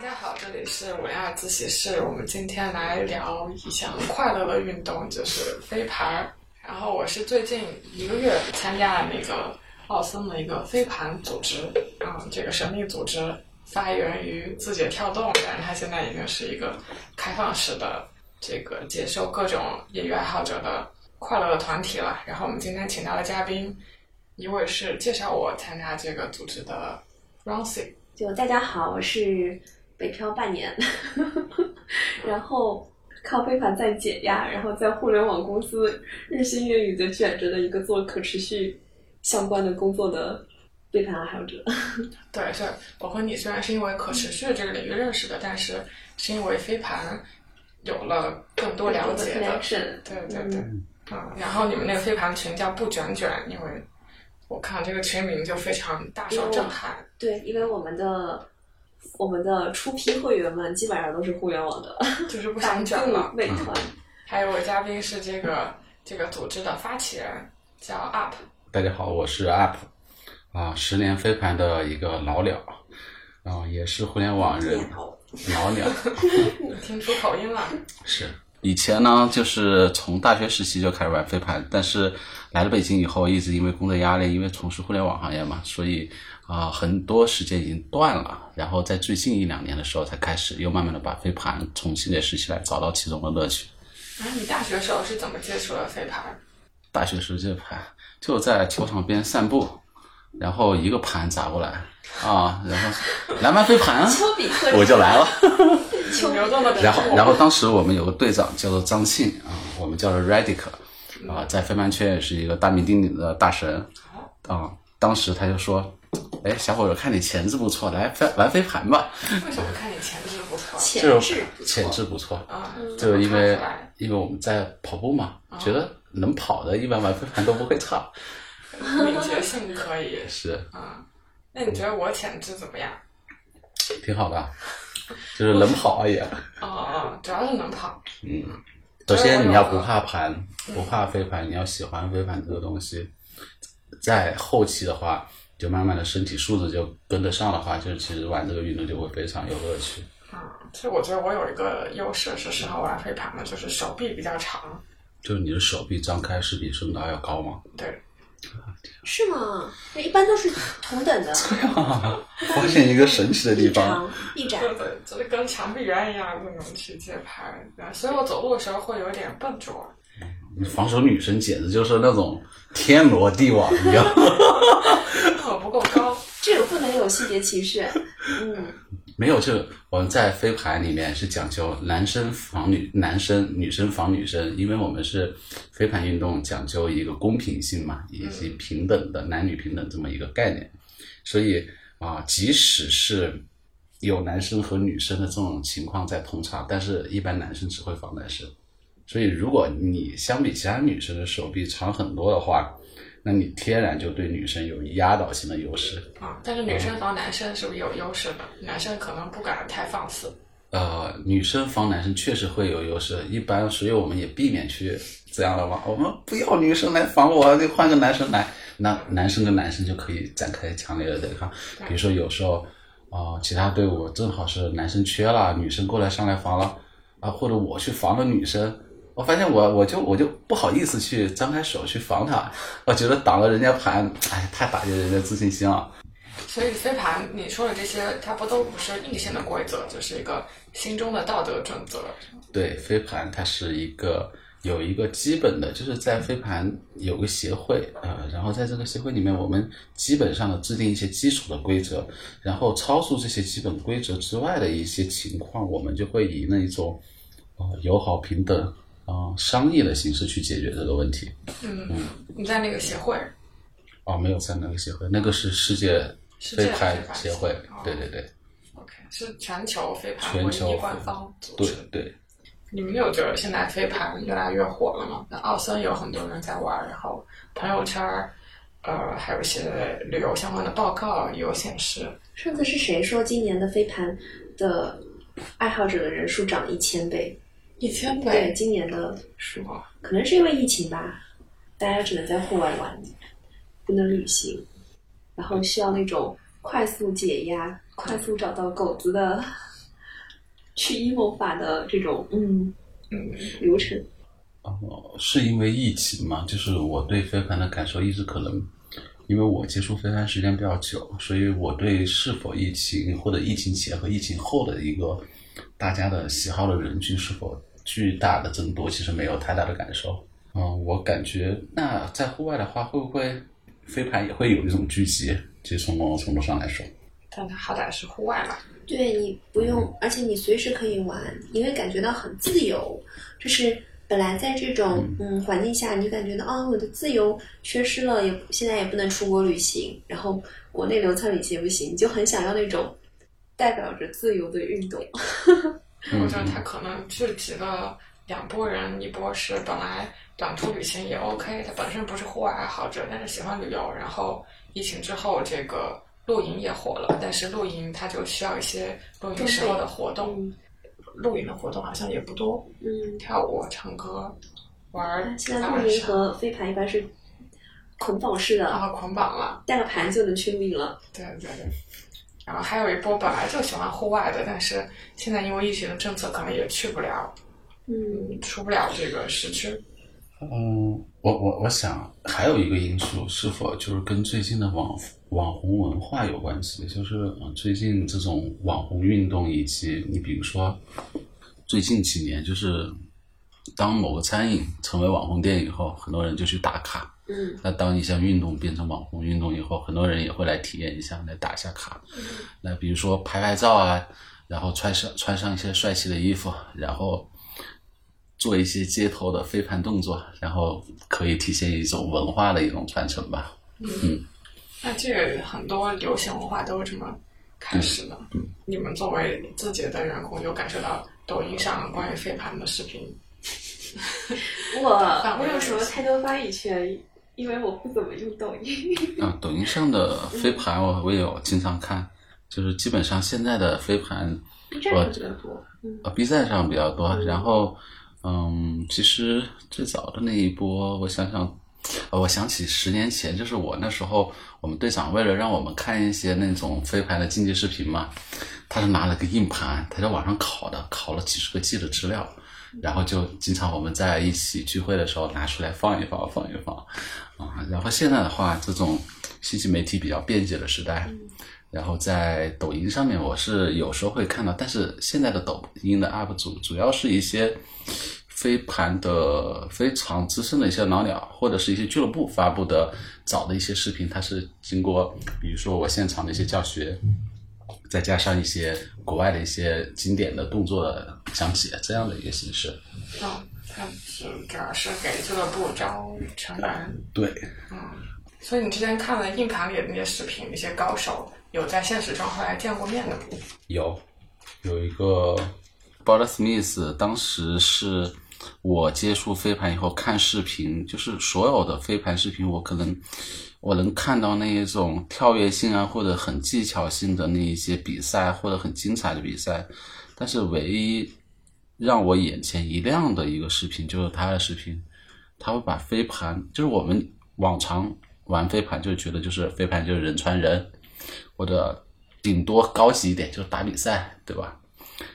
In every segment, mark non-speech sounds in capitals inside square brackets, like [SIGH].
大家好，这里是五零二自习室。我们今天来聊一项快乐的运动，就是飞盘。然后我是最近一个月参加了那个奥森的一个飞盘组织啊、这个神秘组织发源于字节跳动，但是它现在已经是一个开放式的这个接受各种业余爱好者的快乐的团体了。然后我们今天请到的嘉宾，一位是介绍我参加这个组织的 Roncy。就大家好，我是北漂半年，[LAUGHS] 然后靠飞盘在解压，然后在互联网公司日新月异的卷着的一个做可持续相关的工作的飞盘爱好者。[LAUGHS] 对，是我和你虽然是因为可持续这个领域认识的，但是是因为飞盘有了更多了解的。对对对，嗯，然后你们那个飞盘群叫不卷卷，因为我看这个群名就非常大受震撼。对，因为我们的我们的初批会员们基本上都是互联网的 [LAUGHS] 就是不百想卷了度、。美团，还有我嘉宾是这个这个组织的发起人，叫 UP。大家好，我是 UP，啊，十年飞盘的一个老鸟，啊，也是互联网人老鸟。[LAUGHS] 你听出口音了？是以前呢，就是从大学时期就开始玩飞盘，但是来了北京以后，一直因为工作压力，因为从事互联网行业嘛，所以啊、很多时间已经断了。然后在最近一两年的时候，才开始又慢慢的把飞盘重新的拾起来，找到其中的乐趣。然后你大学时候是怎么接触的飞盘？大学时候接盘就在球场边散步，然后一个盘砸过来啊，然后来玩飞盘，丘比特我就来了。[LAUGHS] 然后，然后当时我们有个队长叫做张庆啊，我们叫做 Radic 啊，在飞盘圈也是一个大名鼎鼎的大神啊。当时他就说：“哎，小伙子，看你潜质不错，来飞玩飞盘吧。为什么看你潜质不错？潜这种质潜质不错，啊，就因为因为我们在跑步嘛，觉得能跑的，一般玩飞盘都不会差。敏捷性可以是啊。那你觉得我潜质怎么样？挺好的，[LAUGHS] 就是能跑而已。[LAUGHS] 哦哦，主要是能跑。嗯，首先你要不怕盘，不怕飞盘，你要喜欢飞盘这个东西。在后期的话，就慢慢的身体素质就跟得上的话，就是其实玩这个运动就会非常有乐趣。啊，其实我觉得我有一个优势是适合玩飞盘的，就是手臂比较长。就是你的手臂张开是比身高要高吗？对，是吗？那一般都是同等的，[LAUGHS] 发现一个神奇的地方，长、臂展。对对，就是跟墙壁缘一样那种去接拍，所以我走路的时候会有点笨拙。防守女生简直就是那种天罗地网一样。[LAUGHS] 我不够高，这个不能有性别歧视。嗯，没有，就我们在飞盘里面是讲究男生防女男生，女生防女生，因为我们是飞盘运动讲究一个公平性嘛，以及平等的男女平等这么一个概念，所以啊、即使是有男生和女生的这种情况在同场，但是一般男生只会防男生，所以如果你相比其他女生的手臂长很多的话，那你天然就对女生有压倒性的优势。啊，但是女生防男生是不是有优势的？男生可能不敢太放肆。呃，女生防男生确实会有优势，一般，所以我们也避免去这样的嘛。我们不要女生来防我，就换个男生来，那男生跟男生就可以展开强烈的对抗。比如说有时候，啊、其他队伍正好是男生缺了，女生过来上来防了，啊、或者我去防了女生，我发现我我就我就不好意思去张开手去防他，我觉得挡了人家盘，哎，太打击人家自信心了。所以飞盘你说的这些，它不都不是硬性的规则，就是一个心中的道德准则。对，飞盘它是一个有一个基本的，就是在飞盘有个协会，呃，然后在这个协会里面，我们基本上的制定一些基础的规则，然后超出这些基本规则之外的一些情况，我们就会以那一种呃友好平等啊、呃商业的形式去解决这个问题。嗯，你在那个协会，哦，没有在那个协会，那个是世界世界飞盘协会哦，对对对 OK，是全球飞盘全球唯一官方组对织。对。你们有觉得现在飞盘越来越火了吗？那奥森有很多人在玩，然后朋友圈儿，呃，还有一些旅游相关的报告也有显示。上次是谁说今年的飞盘的爱好者的人数涨了一千倍？一千对，今年的数哇，可能是因为疫情吧，大家只能在户外玩，不能旅行，然后需要那种快速解压、快速找到狗子的去 emo 法的这种嗯嗯，流程。哦，是因为疫情嘛？就是我对飞盘的感受一直可能，因为我接触飞盘时间比较久，所以我对是否疫情或者疫情前和疫情后的一个大家的喜好的人群是否巨大的增多，其实没有太大的感受。嗯，我感觉那在户外的话，会不会飞盘也会有一种聚集？其实从某种程度上来说，但它好歹是户外嘛。对你不用，而且你随时可以玩，你会感觉到很自由。就是本来在这种嗯环境下，你就感觉到啊、我的自由缺失了，也现在也不能出国旅行，然后国内流窜旅行也不行，你就很想要那种代表着自由的运动。嗯我觉得他可能聚集了两拨人，一波是本来短途旅行也 OK，他本身不是户外爱好者，但是喜欢旅游，然后疫情之后这个露营也火了，但是露营它就需要一些露营时候的活动，嗯露营的活动好像也不多，嗯，跳舞、唱歌、玩儿现在露营和飞盘一般是捆绑式的，然后捆绑了，带个盘就能去露营了。对对对。然后还有一波本来就喜欢户外的，但是现在因为疫情的政策，可能也去不了，嗯，嗯，出不了这个市区。嗯，我我我想还有一个因素，是否就是跟最近的网网红文化有关系？就是呃最近这种网红运动，以及你比如说最近几年，就是当某个餐饮成为网红店以后，很多人就去打卡。嗯，那当一项运动变成网红运动以后，很多人也会来体验一下，来打一下卡。那比如说拍拍照啊，然后穿上穿上一些帅气的衣服，然后做一些街头的飞盘动作，然后可以体现一种文化的一种传承吧。嗯那这个很多流行文化都是这么开始的。你们作为自己的员工，有感受到抖音上关于飞盘的视频？我我有什么太多发言权？因为我不怎么用抖音。啊，[LAUGHS] 抖音上的飞盘我我也有经常看，就是基本上现在的飞盘 B 比较多。嗯呃 B 站上比较多，然后嗯，其实最早的那一波，我想想，呃，我想起十年前，就是我那时候，我们队长为了让我们看一些那种飞盘的竞技视频嘛，他是拿了个硬盘，他在网上拷的，拷了几十个 G 的资料，然后就经常我们在一起聚会的时候拿出来放一放，放一放，啊，然后现在的话，这种信息媒体比较便捷的时代。然后在抖音上面，我是有时候会看到，但是现在的抖音的 UP 主主要是一些飞盘的非常资深的一些老鸟，或者是一些俱乐部发布的早的一些视频，它是经过比如说我现场的一些教学，再加上一些国外的一些经典的动作的讲解，这样的一个形式。嗯，它是主要是给俱乐部招成员。对，嗯所以你之前看了硬盘里的那些视频，那些高手有在现实中后来见过面的吗？有有一个 b o d Smith，当时是我接触飞盘以后看视频，就是所有的飞盘视频，我可能我能看到那一种跳跃性啊，或者很技巧性的那一些比赛，或者很精彩的比赛，但是唯一让我眼前一亮的一个视频就是他的视频，他会把飞盘，就是我们往常玩飞盘就觉得就是飞盘就是人传人，或者顶多高级一点就是打比赛，对吧？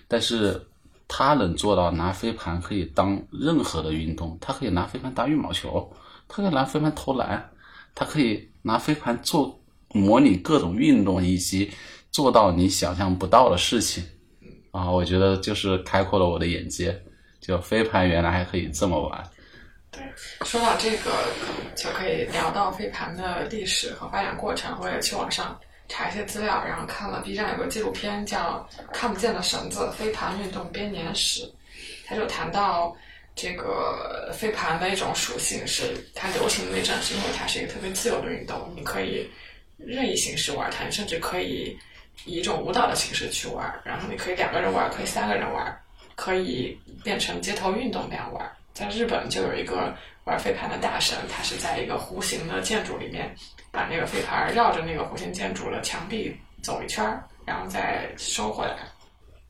但是他能做到拿飞盘可以当任何的运动，他可以拿飞盘打羽毛球，他可以拿飞盘投篮，他可以拿飞盘做模拟各种运动，以及做到你想象不到的事情。啊，我觉得就是开阔了我的眼界，就飞盘原来还可以这么玩。对说到这个，就可以聊到飞盘的历史和发展过程。我也去网上查一些资料，然后看了 B 站有个纪录片叫《看不见的绳子：飞盘运动编年史》，他就谈到这个飞盘的一种属性是它流行的那阵是因为它是一个特别自由的运动，你可以任意形式玩它，甚至可以以一种舞蹈的形式去玩，然后你可以两个人玩，可以三个人玩，可以变成街头运动那样玩。在日本就有一个玩飞盘的大神，他是在一个弧形的建筑里面，把那个飞盘绕着那个弧形建筑的墙壁走一圈儿，然后再收回来。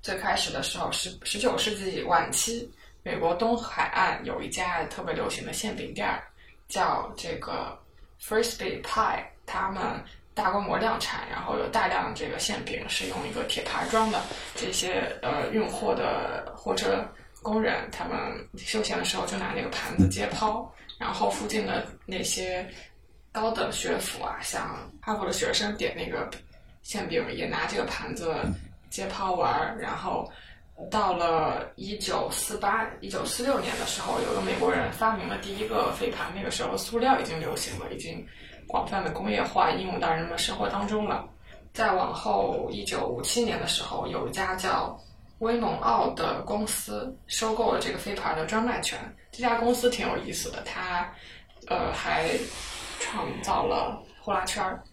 最开始的时候，十十九世纪晚期，美国东海岸有一家特别流行的馅饼店儿，叫这个 Frisbee Pie，他们大规模量产，然后有大量这个馅饼是用一个铁盘装的，这些呃运货的货车工人他们休闲的时候就拿那个盘子接抛，然后附近的那些高等学府啊，像哈佛的学生点那个馅饼也拿这个盘子接抛玩儿，然后。到了一九四八、一九四六年的时候，有个美国人发明了第一个飞盘。那个时候，塑料已经流行了，已经广泛的工业化应用到人们生活当中了。再往后，一九五七年的时候，有一家叫威农奥的公司收购了这个飞盘的专卖权。这家公司挺有意思的，它呃还创造了呼啦圈儿。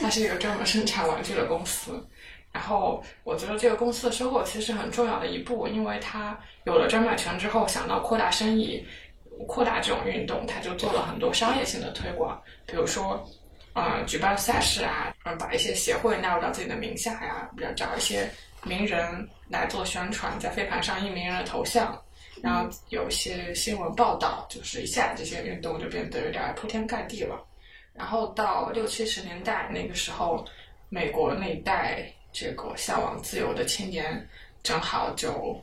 它是一个专门生产玩具的公司。然后我觉得这个公司的收购其实是很重要的一步，因为它有了专卖权之后，想到扩大生意、扩大这种运动，他就做了很多商业性的推广，比如说，呃，举办赛事啊，嗯，把一些协会纳入到自己的名下呀，比如找一些名人来做宣传，在飞盘上印名人的头像，然后有一些新闻报道，就是一下这些运动就变得有点铺天盖地了。然后到六七十年代那个时候，美国那一代。这个向往自由的青年，正好就，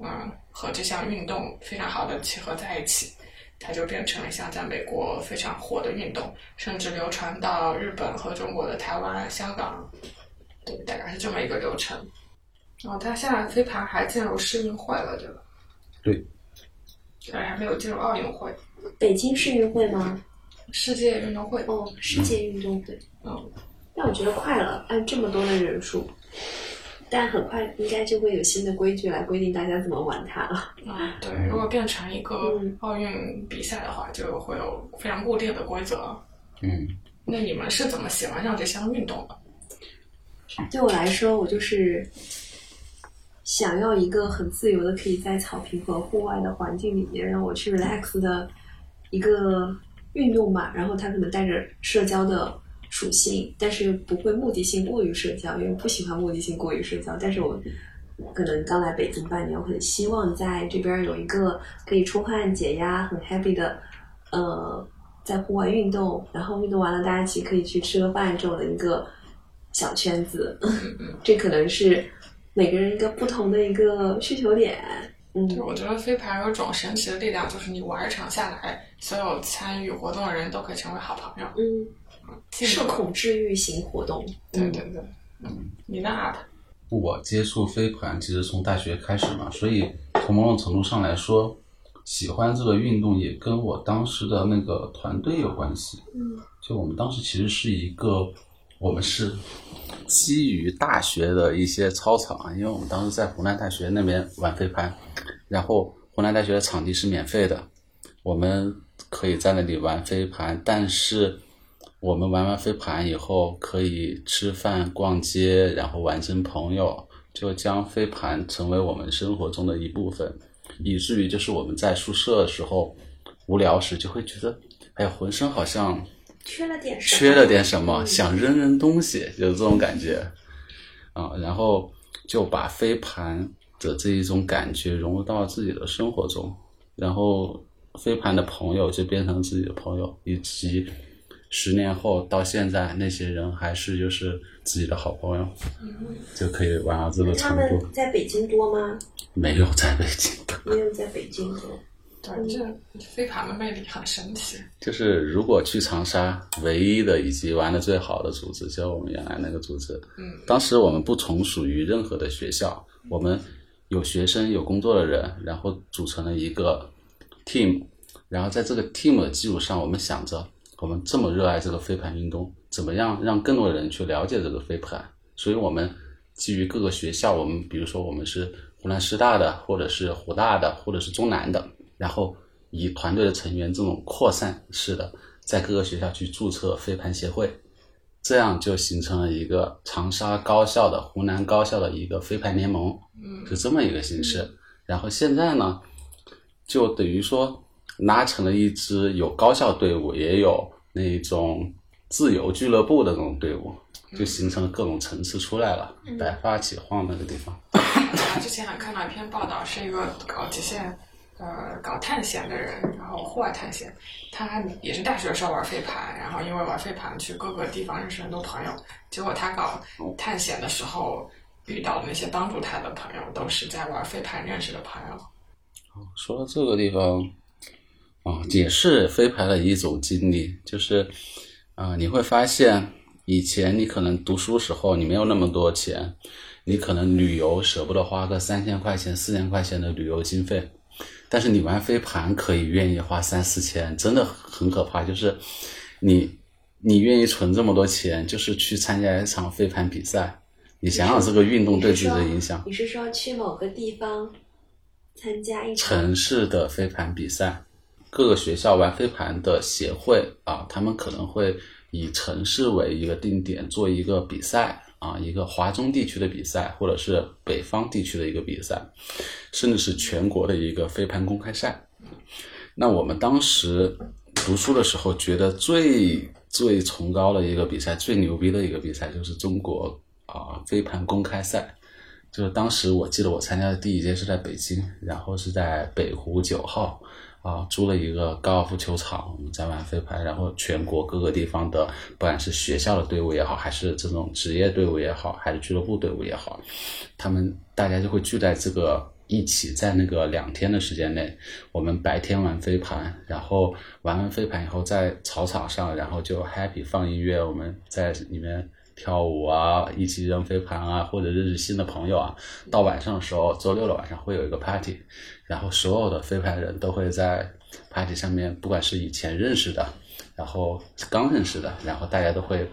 嗯，和这项运动非常好的契合在一起，它就变成了一项在美国非常火的运动，甚至流传到日本和中国的台湾、香港，对，大概是这么一个流程。然后它现在飞盘还进入世运会了，对吧？对。但是还没有进入奥运会。北京世运会吗？世界运动会。哦，世界运动会。嗯。但我觉得快了，按这么多的人数，但很快应该就会有新的规矩来规定大家怎么玩它了。啊，对，如果变成一个奥运比赛的话，就会有非常固定的规则。嗯，那你们是怎么喜欢上这项运动的？对我来说，我就是想要一个很自由的，可以在草坪和户外的环境里面让我去 relax 的一个运动吧。然后它可能带着社交的。属性，但是不会目的性过于社交，因为不喜欢目的性过于社交。但是我可能刚来北京半年，我很希望在这边有一个可以出汗解压、很 happy 的，呃，在户外运动，然后运动完了大家一起可以去吃个饭这种的一个小圈子。[LAUGHS] 这可能是每个人一个不同的一个需求点。嗯，我觉得飞盘有种神奇的力量，就是你玩一场下来，所有参与活动的人都可以成为好朋友。嗯。社恐治愈型活动，对对对，嗯，你那 up？我接触飞盘其实从大学开始嘛，所以从某种程度上来说，喜欢这个运动也跟我当时的那个团队有关系。嗯，就我们当时其实是一个，我们是基于大学的一些操场，因为我们当时在湖南大学那边玩飞盘，然后湖南大学的场地是免费的，我们可以在那里玩飞盘，但是。我们玩完飞盘以后，可以吃饭、逛街，然后玩成朋友，就将飞盘成为我们生活中的一部分，以至于就是我们在宿舍的时候无聊时，就会觉得，哎呀，浑身好像缺了点什么缺了点什么，想扔扔东西，就是这种感觉，啊，然后就把飞盘的这一种感觉融入到自己的生活中，然后飞盘的朋友就变成自己的朋友，以及。十年后到现在，那些人还是就是自己的好朋友，就可以玩到这个程度。他们在北京多吗？没有在北京。没有在北京多。[LAUGHS] 反正飞盘的魅力很神奇。就是如果去长沙，唯一的以及玩的最好的组织，就是我们原来那个组织。嗯。当时我们不从属于任何的学校，我们有学生有工作的人，然后组成了一个 team，然后在这个 team 的基础上，我们想着。我们这么热爱这个飞盘运动，怎么样让更多的人去了解这个飞盘？所以我们基于各个学校，我们比如说我们是湖南师大的，或者是湖大的，或者是中南的，然后以团队的成员这种扩散式的，在各个学校去注册飞盘协会，这样就形成了一个长沙高校的、湖南高校的一个飞盘联盟，是这么一个形式。然后现在呢，就等于说。拉成了一支有高校队伍，也有那种自由俱乐部的那种队伍，就形成了各种层次出来了。百花齐放那个地方。[COUGHS] 之前还看到一篇报道，是一个搞极限呃搞探险的人，然后户外探险，他也是大学的时候玩飞盘，然后因为玩飞盘去各个地方认识很多朋友，结果他搞探险的时候遇到的那些帮助他的朋友，都是在玩飞盘认识的朋友。说到这个地方，啊，也是飞盘的一种经历，就是，啊、你会发现，以前你可能读书时候你没有那么多钱，你可能旅游舍不得花个三千块钱、四千块钱的旅游经费，但是你玩飞盘可以愿意花三四千，真的很可怕。就是你你愿意存这么多钱，就是去参加一场飞盘比赛。你想想这个运动对自己的影响。你是说去某个地方参加一场城市的飞盘比赛，各个学校玩飞盘的协会啊，他们可能会以城市为一个定点做一个比赛啊，一个华中地区的比赛，或者是北方地区的一个比赛，甚至是全国的一个飞盘公开赛。那我们当时读书的时候，觉得最最崇高的一个比赛，最牛逼的一个比赛，就是中国啊飞盘公开赛。就是当时我记得我参加的第一届是在北京，然后是在北湖九号啊租了一个高尔夫球场，我们在玩飞盘，然后全国各个地方的，不管是学校的队伍也好，还是这种职业队伍也好，还是俱乐部队伍也好，他们大家就会聚在这个一起，在那个两天的时间内，我们白天玩飞盘，然后玩完飞盘以后在草场上，然后就 happy 放音乐，我们在里面。跳舞啊，一起扔飞盘啊，或者认识新的朋友啊。到晚上的时候，周六的晚上会有一个 party，然后所有的飞盘人都会在 party 上面，不管是以前认识的，然后刚认识的，然后大家都会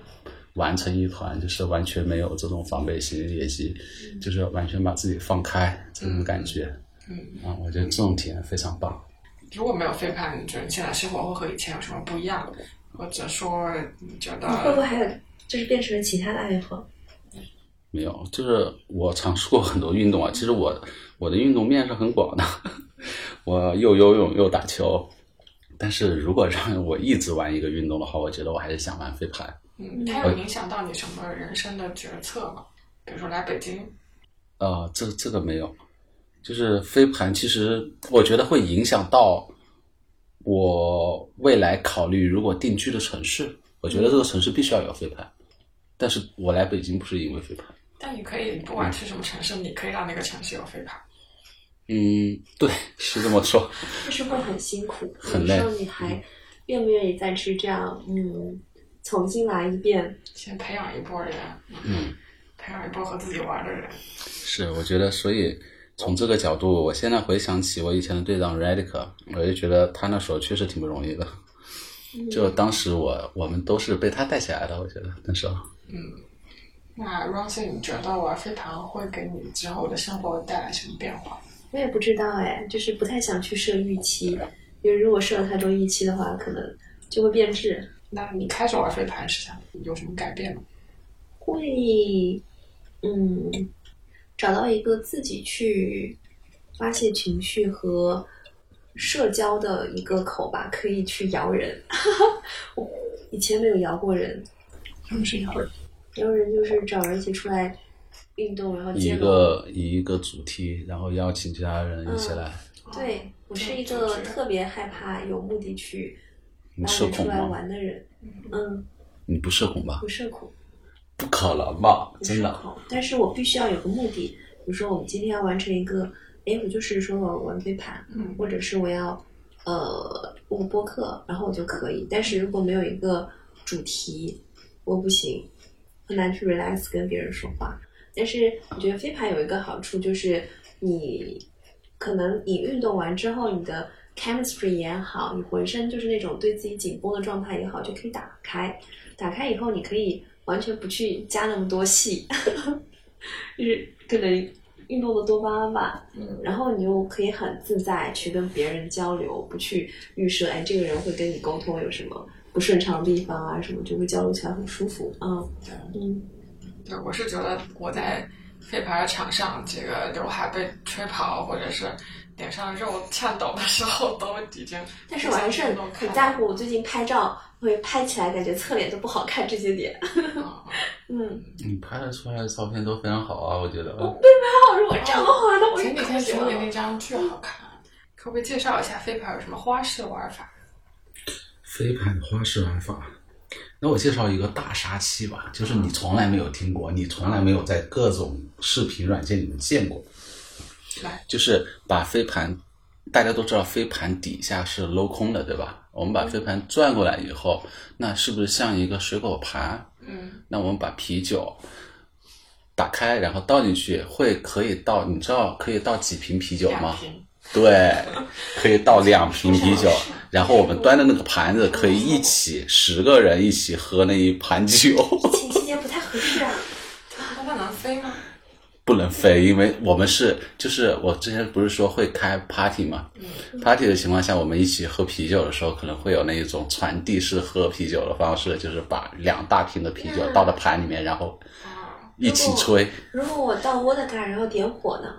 玩成一团，就是完全没有这种防备心，以及就是完全把自己放开这种感觉。嗯，啊，我觉得这种体验非常棒。如果没有飞盘，你觉得你现在生活会和以前有什么不一样？或者说，你觉得会不会还有就是变成了其他的爱好？没有，就是我尝试过很多运动啊。其实我我的运动面是很广的，[LAUGHS] 我又游泳又打球。但是如果让我一直玩一个运动的话，我觉得我还是想玩飞盘。嗯，它有影响到你什么人生的决策吗？比如说来北京，呃，这这个没有，就是飞盘，其实我觉得会影响到我未来考虑如果定居的城市。我觉得这个城市必须要有飞盘，但是我来北京不是因为飞盘。但你可以不管去什么城市，你可以让那个城市有飞盘。嗯，对，是这么说。[LAUGHS] 但是会很辛苦，很累你还愿不愿意再去这样，嗯，重新来一遍？先培养一波人，嗯，培养一波和自己玩的人。是，我觉得，所以从这个角度，我现在回想起我以前的队长 Radic，我就觉得他那时候确实挺不容易的。就当时我我们都是被他带起来的，我觉得那时候。那 Rosie，你觉得玩飞盘会给你之后的生活带来什么变化？我也不知道哎，就是不太想去设预期，因为如果设了太多预期的话，可能就会变质。那你开始玩飞盘是想有什么改变吗？会，嗯，找到一个自己去发泄情绪和社交的一个口吧，可以去摇人。[LAUGHS] 我以前没有摇过人，什么是摇人？摇人就是找人一起出来运动，然后以一。个以一个主题，然后邀请其他人一起来。对我是一个特别害怕有目的去你拉人出来社恐吗？玩的人。嗯，你不社恐吧不？社恐。不可能吧？真的？社恐，但是我必须要有个目的。比如说，我们今天要完成一个，哎，我就是说我玩飞盘，嗯或者是我要呃录播客，然后我就可以。但是如果没有一个主题，我不行，很难去 relax 跟别人说话。但是我觉得飞盘有一个好处就是，你可能你运动完之后，你的 chemistry 也好，你浑身就是那种对自己紧绷的状态也好，就可以打开。打开以后，你可以完全不去加那么多戏，[LAUGHS] 就是可能运动的多巴胺吧，嗯然后你又可以很自在去跟别人交流，不去预设哎这个人会跟你沟通有什么不顺畅的地方啊什么，就会交流起来很舒服啊。对嗯，对，我是觉得我在飞盘场上，这个刘海被吹跑，或者是脸上肉颤抖的时候，[LAUGHS] 都已经。但是我还是很很在乎，我最近拍照会拍起来感觉侧脸都不好看这些点。啊。[LAUGHS] 嗯，你拍的出来的照片都非常好啊，我觉得。好，如果这样的话，那我前几天群里那张巨好看，可不可以介绍一下飞盘有什么花式玩法？飞盘花式玩法，那我介绍一个大杀器吧，就是你从来没有听过，你从来没有在各种视频软件里面见过，来，就是把飞盘，大家都知道飞盘底下是镂空的，对吧？我们把飞盘转过来以后，那是不是像一个水果盘？嗯，那我们把啤酒打开，然后倒进去，会可以倒，你知道可以倒几瓶啤酒吗？对，可以倒两瓶啤酒，然后我们端的那个盘子可以一起十个人一起喝那一盘酒，疫情期间不太合适啊。那它能飞吗？不能飞，因为我们是就是我之前不是说会开 party 嘛、p a r t y 的情况下，我们一起喝啤酒的时候，可能会有那一种传递式喝啤酒的方式，就是把两大瓶的啤酒倒到盘里面，然后啊，一起吹。如果我倒沃德干然后点火呢？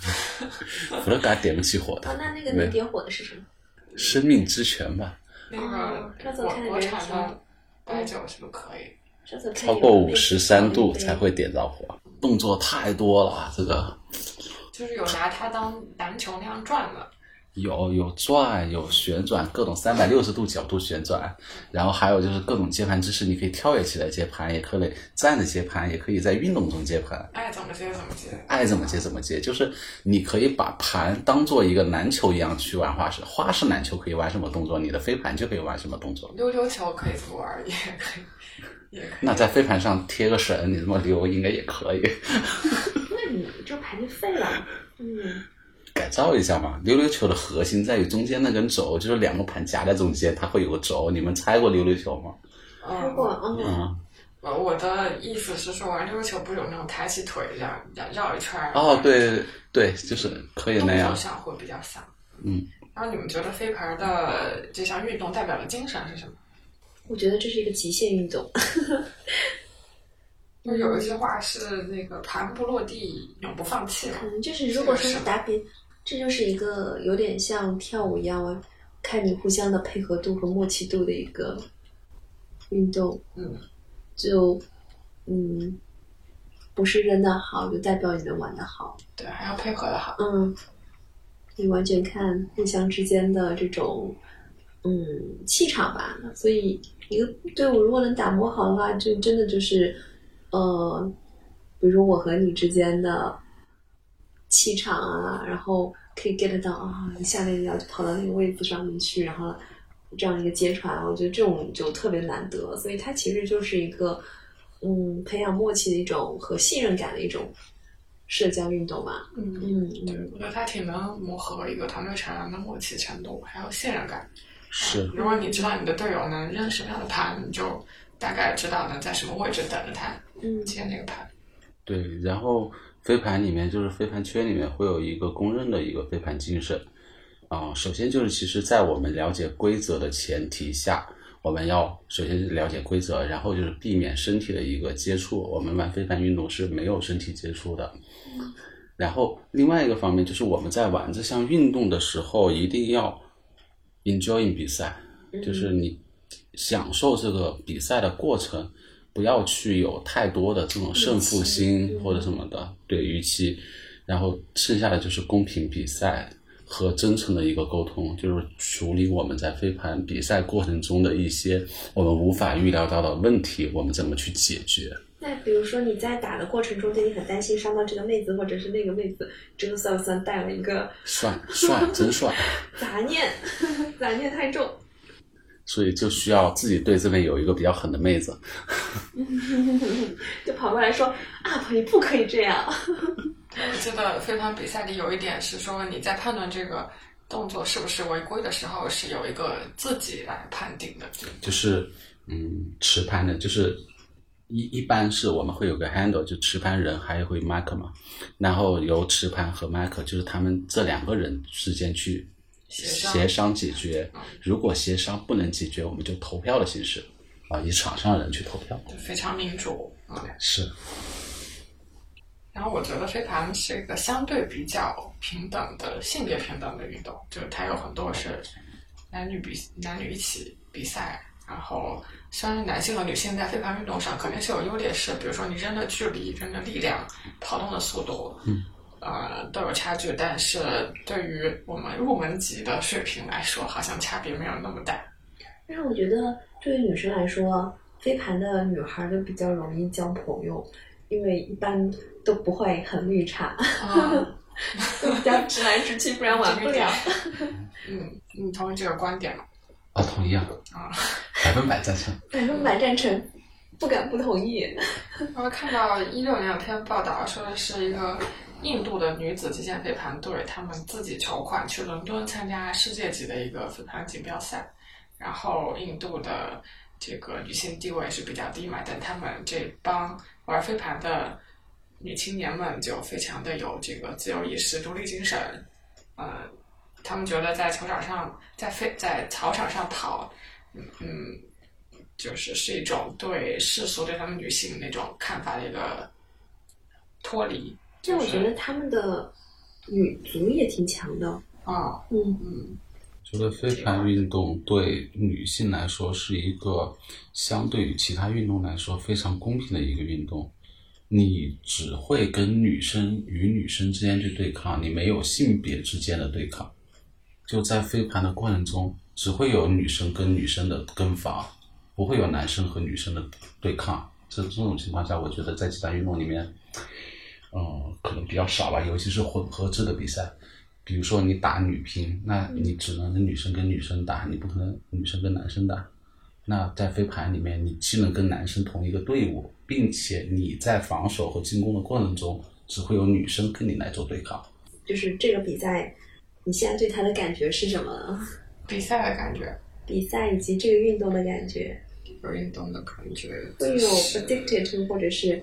伏特加点不起火的哦，，那那个能点火的是什么？生命之泉吧。那哦个我看国别人说国产的白酒是不是可以？超过五十三度才会点着火，动作太多了，这个就是有拿它当篮球那样转的，有有转有旋转，各种三百六十度角度旋转，然后还有就是各种接盘姿势，你可以跳跃起来接盘，也可以站着接盘，也可以在运动中接盘，爱怎么接怎么接。爱怎么接怎么接，就是你可以把盘当做一个篮球一样去玩花式，花式篮球可以玩什么动作，你的飞盘就可以玩什么动作。溜溜球可以不玩，也可以，也可以。那在飞盘上贴个绳，你这么溜应该也可以。那你这盘就废了。嗯，改造一下嘛。溜溜球的核心在于中间那根轴，就是两个盘夹在中间，它会有个轴。你们猜过溜溜球吗？拆过嗯，嗯，呃，我的意思是说，玩溜溜球不是有那种抬起腿这样绕绕一圈儿？哦，对对，就是可以那样作。上会比较像。嗯，然后你们觉得飞盘的这项运动代表的精神是什么？我觉得这是一个极限运动。就 [LAUGHS] 有一句话是那个盘不落地，永不放弃嘛。可能就是如果说是打比，这就是一个有点像跳舞一样啊，看你互相的配合度和默契度的一个运动。嗯，就嗯，不是扔的好，就代表你能玩的好。对，还要配合的好。嗯，你完全看互相之间的这种嗯气场吧。所以一个队伍如果能打磨好的话，就真的就是呃，比如说我和你之间的气场啊，然后可以 get 到啊，你下面要跑到那个位置上面去，然后这样一个接传，我觉得这种就特别难得。所以它其实就是一个嗯培养默契的一种和信任感的一种社交运动吧。嗯，嗯对，我觉得它挺能磨合一个团队成员的默契程度，还有信任感。是如果你知道你的队友能扔什么样的盘，你就大概知道能在什么位置等着他嗯接那个盘。对。然后飞盘里面就是飞盘圈里面会有一个公认的一个飞盘精神啊、首先就是其实，在我们了解规则的前提下，我们要首先是了解规则，然后就是避免身体的一个接触。我们玩飞盘运动是没有身体接触的。然后另外一个方面就是我们在玩这项运动的时候，一定要 enjoying 比赛，就是你享受这个比赛的过程，不要去有太多的这种胜负心或者什么的，对预期。然后剩下的就是公平比赛和真诚的一个沟通，就是处理我们在飞盘比赛过程中的一些我们无法预料到的问题，我们怎么去解决。那比如说你在打的过程中对，你很担心伤到这个妹子或者是那个妹子，这个算不算带了一个算算真算，[LAUGHS] 杂念？[LAUGHS] 杂念太重。所以就需要自己对这边有一个比较狠的妹子。[LAUGHS] 就跑过来说：“up，你不可以这样。[LAUGHS] 我记得飞盘比赛里有一点是说，你在判断这个动作是不是违规的时候，是有一个自己来判定的。就是嗯，持盘的，就是一一般是我们会有个 handle，就持盘人还会 mark 嘛，然后由持盘和 mark 就是他们这两个人之间去协商解决。如果协商不能解决，我们就投票的形式啊，以场上人去投票。就非常民主。嗯，是，然后我觉得飞盘是一个相对比较平等的性别平等的运动，就是它有很多是男女比男女一起比赛，然后虽然男性和女性在飞盘运动上肯定是有优劣势，比如说你扔的距离、扔的力量、跑动的速度，嗯，呃都有差距，但是对于我们入门级的水平来说，好像差别没有那么大。但是我觉得对于女生来说，飞盘的女孩都比较容易交朋友，因为一般都不会很绿茶，[LAUGHS] 嗯，都比较直来直去，不然玩不了。[LAUGHS] 嗯，你同意这个观点吗？啊，同意啊，啊，[LAUGHS] 百分百赞成。百分百赞成，不敢不同意。我看到一六年有篇报道，说的是一个印度的女子击剑飞盘队，他们自己筹款去伦敦参加世界级的一个飞盘锦标赛。然后印度的这个女性地位是比较低嘛，但他们这帮玩飞盘的女青年们就非常的有这个自由意识、独立精神。呃，他们觉得在球场上，在飞在草场上跑，嗯，就是是一种对世俗对他们女性那种看法的一个脱离。就我觉得他们的女足也挺强的。啊，嗯嗯觉得飞盘运动对女性来说是一个相对于其他运动来说非常公平的一个运动。你只会跟女生与女生之间去对抗，你没有性别之间的对抗。就在飞盘的过程中，只会有女生跟女生的跟防，不会有男生和女生的对抗。这这种情况下，我觉得在其他运动里面，嗯，可能比较少吧，尤其是混合制的比赛。比如说你打女乒，那你只能女生跟女生打，你不可能女生跟男生打。那在飞盘里面，你既能跟男生同一个队伍，并且你在防守和进攻的过程中，只会有女生跟你来做对抗。就是这个比赛，你现在对它的感觉是什么呢？比赛的感觉，比赛以及这个运动的感觉，有运动的感觉，会有就是 addicted 或者是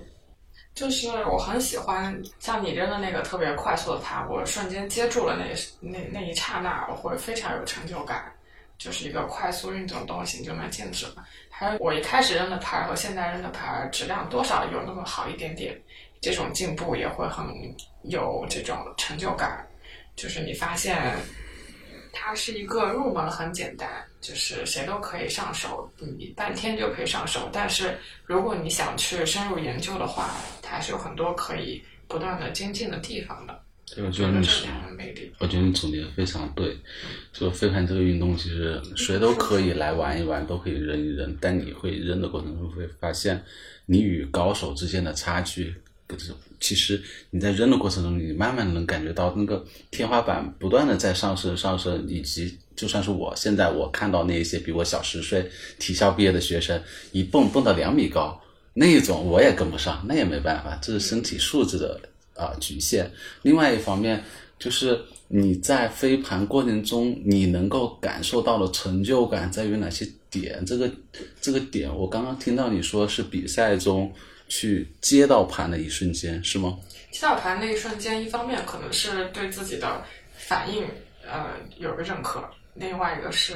就是我很喜欢像你扔的那个特别快速的盘，我瞬间接住了那那那一刹那，我会非常有成就感。就是一个快速运动东西，你就能静止了。还有我一开始扔的牌和现在扔的牌质量多少有那么好一点点，这种进步也会很有这种成就感。就是你发现它是一个入门很简单，就是谁都可以上手，你半天就可以上手。但是如果你想去深入研究的话，它还是有很多可以不断的精进的地方的。对，我觉得你是这是它的魅力。我觉得你总结的非常对，就飞盘这个运动，其实谁都可以来玩一玩，都可以扔一扔。但你会扔的过程中，会发现你与高手之间的差距。就是其实你在扔的过程中，你慢慢能感觉到那个天花板不断的在上升上升，以及就算是我现在我看到那一些比我小十岁体校毕业的学生，一蹦蹦到两米高，那种我也跟不上，那也没办法，这是身体素质的啊、局限。另外一方面，就是你在飞盘过程中，你能够感受到的成就感在于哪些点？这个这个点，我刚刚听到你说是比赛中去接到盘的一瞬间，是吗？接到盘那一瞬间，一方面可能是对自己的反应呃有个认可，另外一个是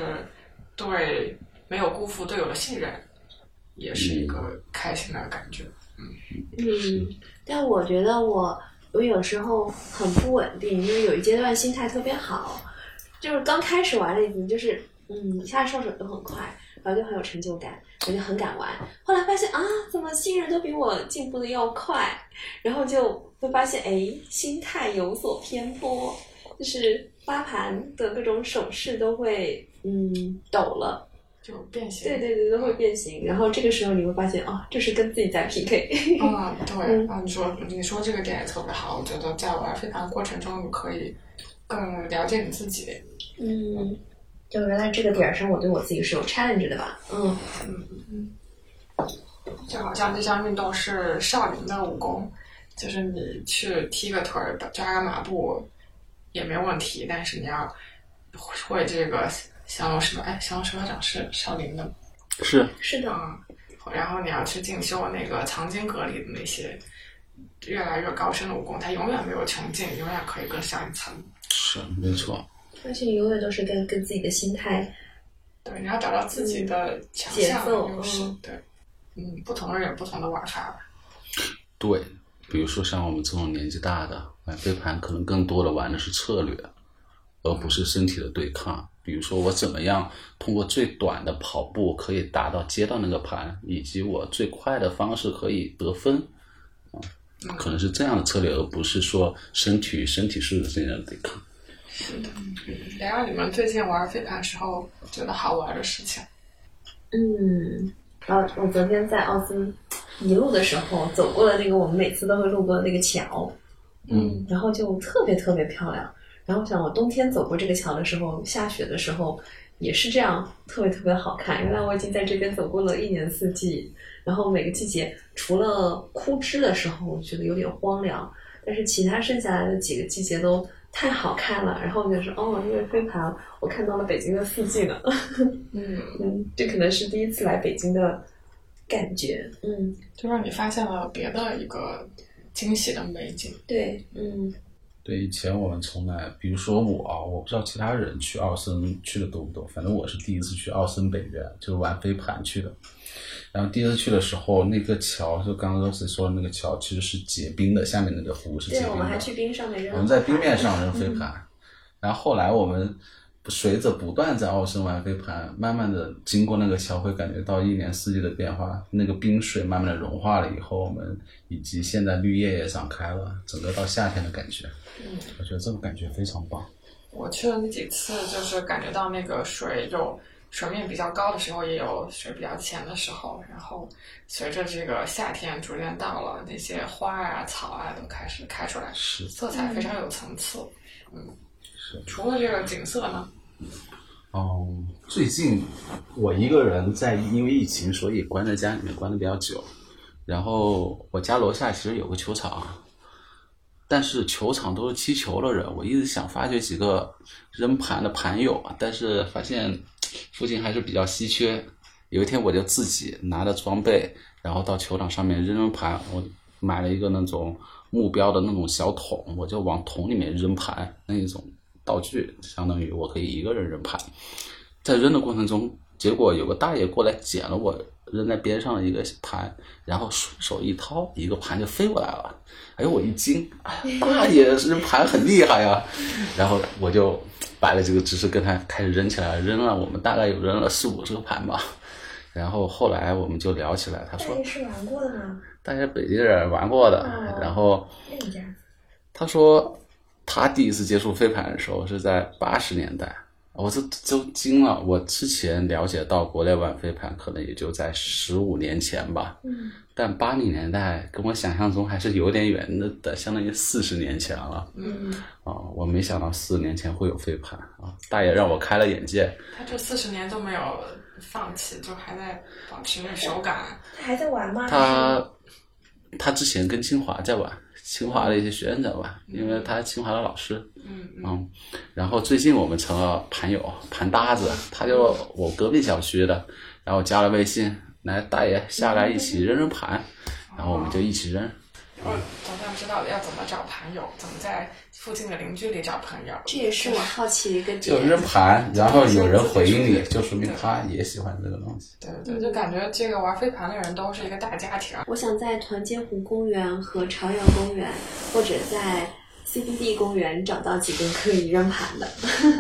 对没有辜负队友的信任，也是一个开心的感觉。嗯，但我觉得我我有时候很不稳定，因为有一阶段心态特别好，就是刚开始玩了已经就是嗯一下上手都很快，然后就很有成就感，我就很敢玩。后来发现啊，怎么新人都比我进步的要快，然后就会发现哎，心态有所偏颇，就是发盘的各种手势都会嗯抖了。就变形。对对对，都会变形。然后这个时候你会发现，哦，这是跟自己在 PK。嗯，对，嗯啊，你说你说这个点也特别好，我觉得在玩飞盘过程中，你可以更了解你自己。嗯，就原来这个点儿上，我对我自己是有 challenge 的吧？嗯嗯嗯就好像这项运动是少林的武功，就是你去踢个腿儿、扎个马步也没问题，但是你要会这个降龙十八，哎，降龙十八掌是少林的，是，是的，嗯，然后你要去进修那个藏经阁里的那些越来越高深的武功，它永远没有穷尽，永远可以更上一层。是没错。而且永远都是跟跟自己的心态。对，你要找到自己的强项节奏优势嗯。对，嗯，不同的人有不同的玩法吧。对，比如说像我们这种年纪大的玩飞盘，可能更多的玩的是策略，而不是身体的对抗。比如说我怎么样通过最短的跑步可以达到接到那个盘，以及我最快的方式可以得分。可能是这样的策略，而不是说身体与身体素质之间的对抗。是的，聊聊你们最近玩飞盘时候觉得好玩的事情。嗯，然后我昨天在奥森一路的时候走过了那个我们每次都会路过的那个桥，嗯，然后就特别特别漂亮。然后我想，我冬天走过这个桥的时候，下雪的时候也是这样，特别特别好看。原来我已经在这边走过了一年四季，然后每个季节除了枯枝的时候，我觉得有点荒凉，但是其他剩下来的几个季节都太好看了。然后我就说，哦，因为飞盘，我看到了北京的四季呢。嗯，[LAUGHS] 嗯，这可能是第一次来北京的感觉。嗯，就让你发现了别的一个惊喜的美景。对，嗯对，以前我们从来，比如说我啊，我不知道其他人去奥森去的多不多，反正我是第一次去奥森北园，就是玩飞盘去的。然后第一次去的时候，那个桥就刚刚说的那个桥其实是结冰的，下面那个湖是结，冰的。我们还去冰上面扔。我们在冰面上扔飞盘，然后后来我们随着不断在奥森玩飞盘，慢慢的经过那个桥，会感觉到一年四季的变化。那个冰水慢慢的融化了以后，我们以及现在绿叶也长开了，整个到夏天的感觉，嗯，我觉得这个感觉非常棒。我去了那几次，就是感觉到那个水有水面比较高的时候，也有水比较浅的时候。然后随着这个夏天逐渐到了，那些花啊、草啊都开始开出来，是色彩非常有层次。嗯是。除了这个景色呢，嗯，最近我一个人在因为疫情，所以关在家里面关的比较久。然后我家楼下其实有个球场，但是球场都是踢球的人，我一直想发掘几个扔盘的盘友，但是发现附近还是比较稀缺。有一天我就自己拿着装备，然后到球场上面扔扔盘。我买了一个那种目标的那种小桶，我就往桶里面扔盘，那一种道具，相当于我可以一个人扔盘。在扔的过程中，结果有个大爷过来捡了我扔在边上的一个盘，然后顺手一掏，一个盘就飞过来了。哎呦，我一惊，大爷扔盘很厉害呀！然后我就摆了几个姿势跟他开始扔起来，扔了我们大概有扔了四五十个盘吧。然后后来我们就聊起来，他说大爷是玩过的吗？大家北京人玩过的，哦然后他说他第一次接触飞盘的时候是在八十年代，我这都惊了。我之前了解到国内玩飞盘可能也就在十五年前吧，嗯但八零年代跟我想象中还是有点远的，的相当于四十年前了嗯啊！我没想到四十年前会有飞盘啊！大爷让我开了眼界。他这四十年都没有放弃，就还在保持那手感。他还在玩吗？他他之前跟清华在玩，清华的一些学生的吧，因为他是清华的老师。嗯，然后最近我们成了盘友、盘搭子，他就我隔壁小区的，然后加了微信，来大爷下来一起扔扔盘，然后我们就一起扔。我总算知道了要怎么找盘友，怎么在附近的邻居里找朋友。这也是我好奇的一个就点。扔盘，然后有人回应你，就说明他也喜欢这个东西。对对对，就感觉这个玩飞盘的人都是一个大家庭。我想在团结湖公园和朝阳公园，或者在 CBD 公园找到几个可以扔盘的。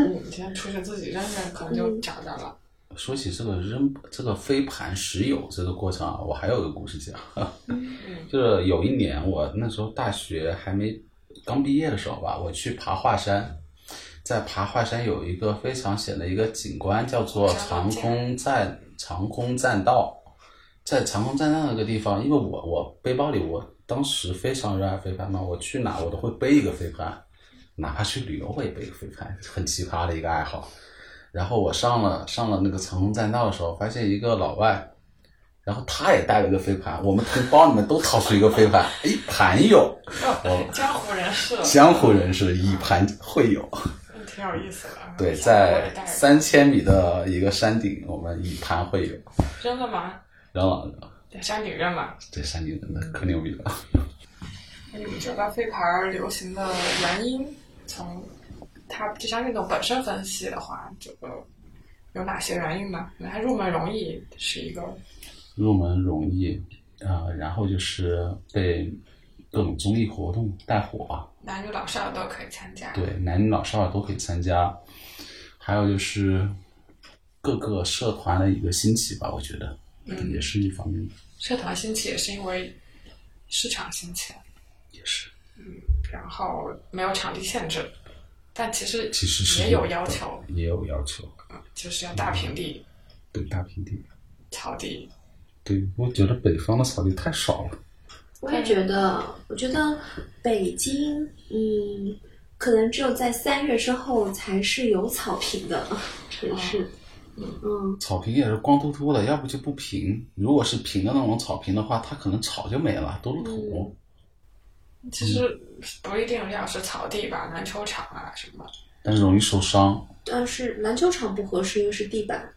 你今天出去自己扔扔，可能就找到了。说起这个扔这个飞盘石友这个过程啊，我还有个故事讲，[LAUGHS] 就是有一年我那时候大学还没刚毕业的时候吧，我去爬华山，在爬华山有一个非常险的一个景观，叫做长空栈长空栈道。在长空栈道那个地方，因为我我背包里我当时非常热爱飞盘嘛，我去哪我都会背一个飞盘，哪怕去旅游我也背个飞盘，很奇葩的一个爱好。然后我上了上了那个长虹栈道的时候，发现一个老外，然后他也带了一个飞盘，我们从包里面都掏出一个飞盘，哎，盘友，哦，江湖人士，江湖人士以盘会友。挺有意思的。对，在三千米的一个山顶，我们以盘会友。扔了吗？然后在山顶扔了。这山顶真的可牛逼了。那你们飞盘流行的原因，从它这项运动本身分析的话，这个有哪些原因呢？可能它入门容易是一个，入门容易啊、呃然后就是被各种综艺活动带火，男女老少都可以参加。对，男女老少都可以参加。还有就是各个社团的一个兴起吧，我觉得、嗯也是一方面。社团兴起也是因为市场兴起。也是，嗯然后没有场地限制，但其实其实是也有要求，也有要求，就是要大平地、对大平地。草地。对，我觉得北方的草地太少了。我也觉得，我觉得北京，嗯，可能只有在三月之后才是有草坪的城市。嗯，草坪也是光秃秃的，要不就不平。如果是平的那种草坪的话，它可能草就没了，都是土。其实不一定要是草地吧，篮球场啊什么。但是容易受伤。但是篮球场不合适，因为是地板。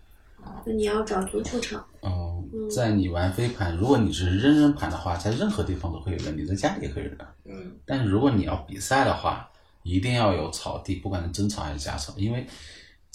那你要找足球场。哦、在你玩飞盘，如果你是扔扔盘的话，在任何地方都可以扔，你在家里也可以扔。嗯，但是如果你要比赛的话，一定要有草地，不管是真草还是假草，因为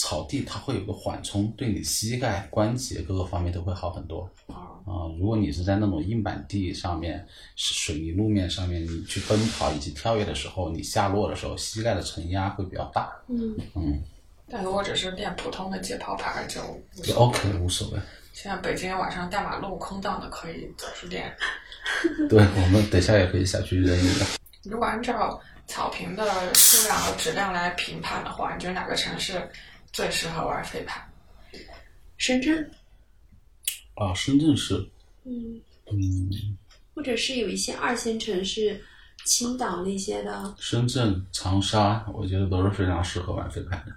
草地它会有个缓冲，对你膝盖、关节各个方面都会好很多。哦，啊、如果你是在那种硬板地上面、是水泥路面上面，你去奔跑以及跳跃的时候，你下落的时候，膝盖的承压会比较大。嗯，嗯，但如果只是练普通的街跑盘就就。OK 无所谓。[LAUGHS] 现在北京晚上大马路空荡的可以走去练。[LAUGHS] 对我们等一下也可以下去扔一个。如果按照草坪的数量和质量来评判的话，你觉得哪个城市最适合玩飞盘？深圳，啊，深圳市，嗯，嗯，或者是有一些二线城市，青岛那些的，深圳、长沙，我觉得都是非常适合玩飞盘的。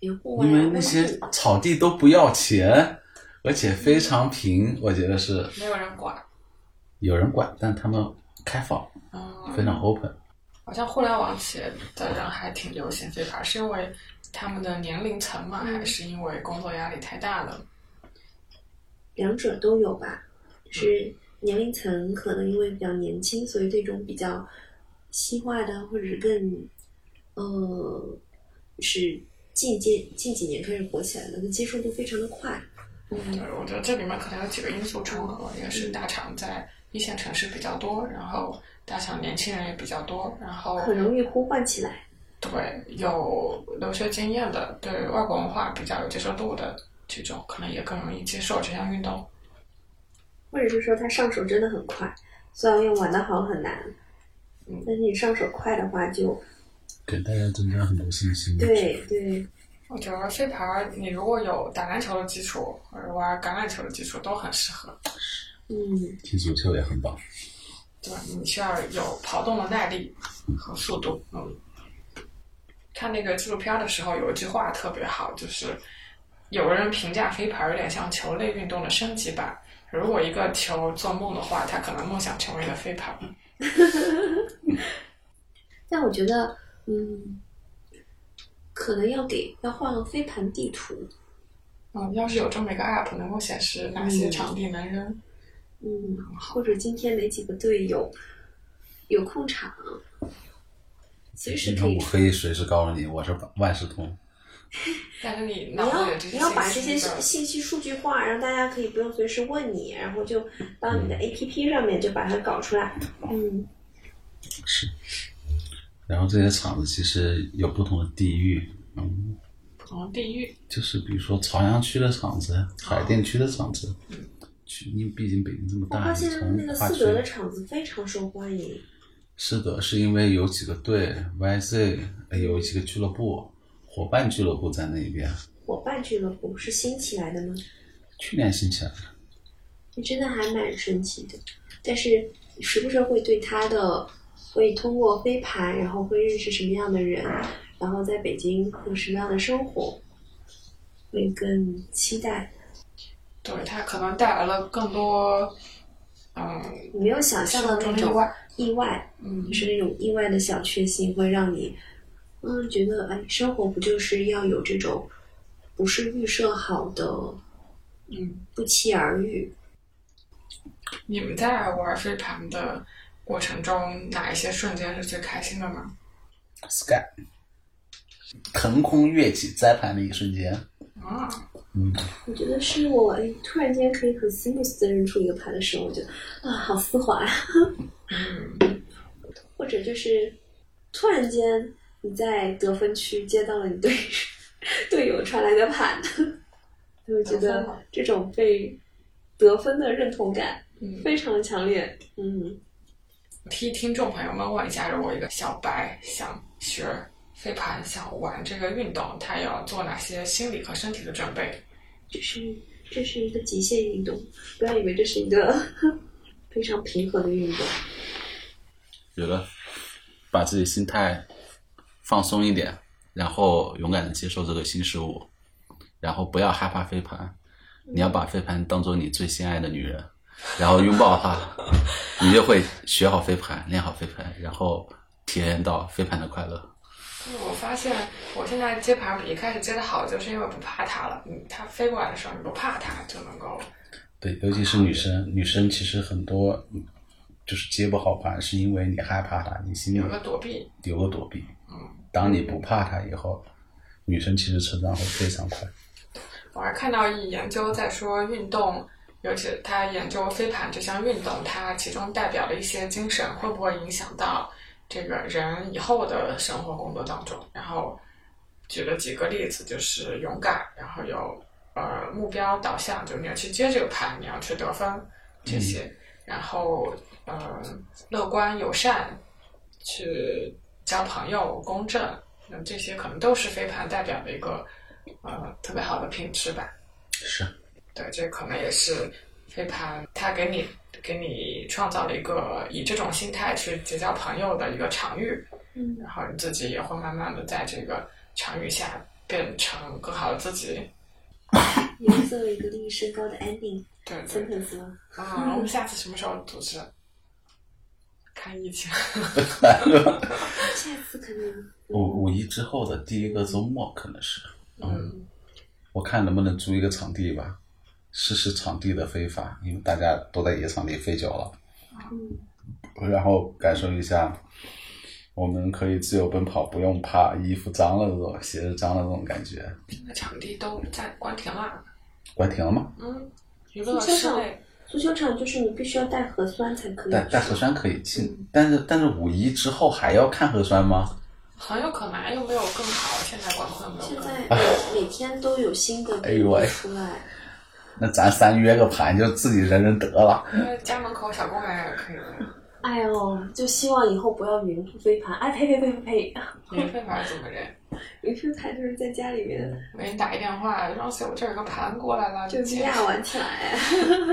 因为那些草地都不要钱，而且非常平，我觉得是没有人管。有人管，但他们开放，嗯，非常 open。好像互联网企业的人还挺流行飞盘，是因为他们的年龄层嘛，还是因为工作压力太大了？两者都有吧。是年龄层可能因为比较年轻，所以这种比较西化的或者是更呃是近近近几年开始火起来的，那接受度非常的快。对，我觉得这里面可能有几个因素重合，一个是大厂在一线城市比较多，然后大厂年轻人也比较多，然后很容易呼唤起来。对有留学经验的，对外国文化比较有接受度的这种，可能也更容易接受这项运动。或者是说他上手真的很快，虽然要玩的好很难，嗯但是你上手快的话就给大家增加很多信心。对对，我觉得飞盘，你如果有打篮球的基础或者玩橄榄球的基础，都很适合。嗯，踢足球也很棒。对，你需要有跑动的耐力和速度。嗯，看那个纪录片的时候，有一句话特别好，就是有人评价飞盘有点像球类运动的升级版。如果一个球做梦的话，他可能梦想成为了飞盘。[LAUGHS] 但我觉得，嗯，可能要给要画个飞盘地图，嗯，要是有这么一个 app 能够显示哪些场地能扔，嗯，或者今天哪几个队有有空场，随时可以那我可以随时告诉你，我是万事通。[LAUGHS] 但是你你脑子里要的这些你要把这些信息数据化，让大家可以不用随时问你，然后就到你的 APP 上面就把它搞出来。嗯，是。然后这些厂子其实有不同的地域，嗯，不同的地域。就是比如说朝阳区的厂子、海淀区的厂子，去因为毕竟北京这么大，我发现那个四德的厂子非常受欢迎。是的，是因为有几个队，YZ 呃有几个俱乐部，伙伴俱乐部在那边，伙伴俱乐部是新起来的吗？去年新起来的。你真的还蛮神奇的。但是时不时会对他的，会通过飞盘，然后会认识什么样的人，然后在北京有什么样的生活，会更期待。对，他可能带来了更多，嗯，你没有想象的那种意外，嗯就是那种意外的小确幸，会让你，嗯，觉得哎，生活不就是要有这种不是预设好的，嗯。不期而遇。你们在玩飞盘的过程中，哪一些瞬间是最开心的呢？Sky，腾空跃起栽盘的一瞬间，啊，嗯，我觉得是我哎，突然间可以很 smooth 的扔出一个盘的时候，我觉得啊，好丝滑呀。嗯，或者就是突然间你在得分区接到了你队队友传来的盘，就会觉得这种被得分的认同感嗯非常强烈。嗯，替听众朋友们问一下，如果一个小白想学飞盘，想玩这个运动，他要做哪些心理和身体的准备？这是这是一个极限运动，不要以为这是一个非常平和的运动。觉得把自己心态放松一点，然后勇敢的接受这个新事物，然后不要害怕飞盘，你要把飞盘当做你最心爱的女人，然后拥抱她，你就会学好飞盘，练好飞盘，然后体验到飞盘的快乐。我发现我现在接盘比一开始接的好，就是因为不怕它了。嗯，它飞过来的时候，你不怕它就能够。对，尤其是女生，女生其实很多嗯就是接不好盘，是因为你害怕它，你心里有个躲避。有个躲避。嗯，当你不怕它以后，女生其实成长会非常快。我还看到一研究在说运动，尤其他研究飞盘这项运动，它其中代表的一些精神会不会影响到这个人以后的生活工作当中？然后举了几个例子，就是勇敢，然后有呃目标导向，就是你要去接这个盘，你要去得分这些，然后呃乐观友善，去交朋友公正，那这些可能都是飞盘代表的一个呃特别好的品质吧。是，对，这可能也是飞盘它给你给你创造了一个以这种心态去结交朋友的一个场域，嗯，然后你自己也会慢慢的在这个场域下变成更好的自己。你要做一个令身高的 ending 对对 sentence 吗？啊，我们下次什么时候组织？看疫情。[LAUGHS] 下次可能五五一之后的第一个周末可能是，嗯，我看能不能租一个场地吧，试试场地的飞法，因为大家都在野场地飞久了，嗯，然后感受一下，我们可以自由奔跑，不用怕衣服脏了这种鞋子脏了这种感觉。那场地都在关停了。关停了吗？嗯，娱乐足球场室内。足球场就是你必须要带核酸才可以。带带核酸可以进，但是但是五一之后还要看核酸吗？很有可能又没有更好，现在管控又没现。在每每天都有新的出来。那咱三约个盘就自己人人得了。因为家门口小公园也可以了。哎呦，就希望以后不要云飞盘。哎呸呸呸呸呸！免费盘怎么人？云飞盘就是在家里面我给你打一电话，让小我这儿有个盘过来了，就 VR 玩起来。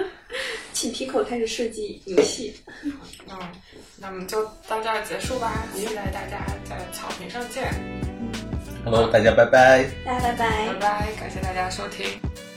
[LAUGHS] 请 Pico 开始设计游戏。嗯，那么就到这儿结束吧，期待大家在草坪上见，Hello，大家拜拜。大家拜拜拜。拜，感谢大家收听。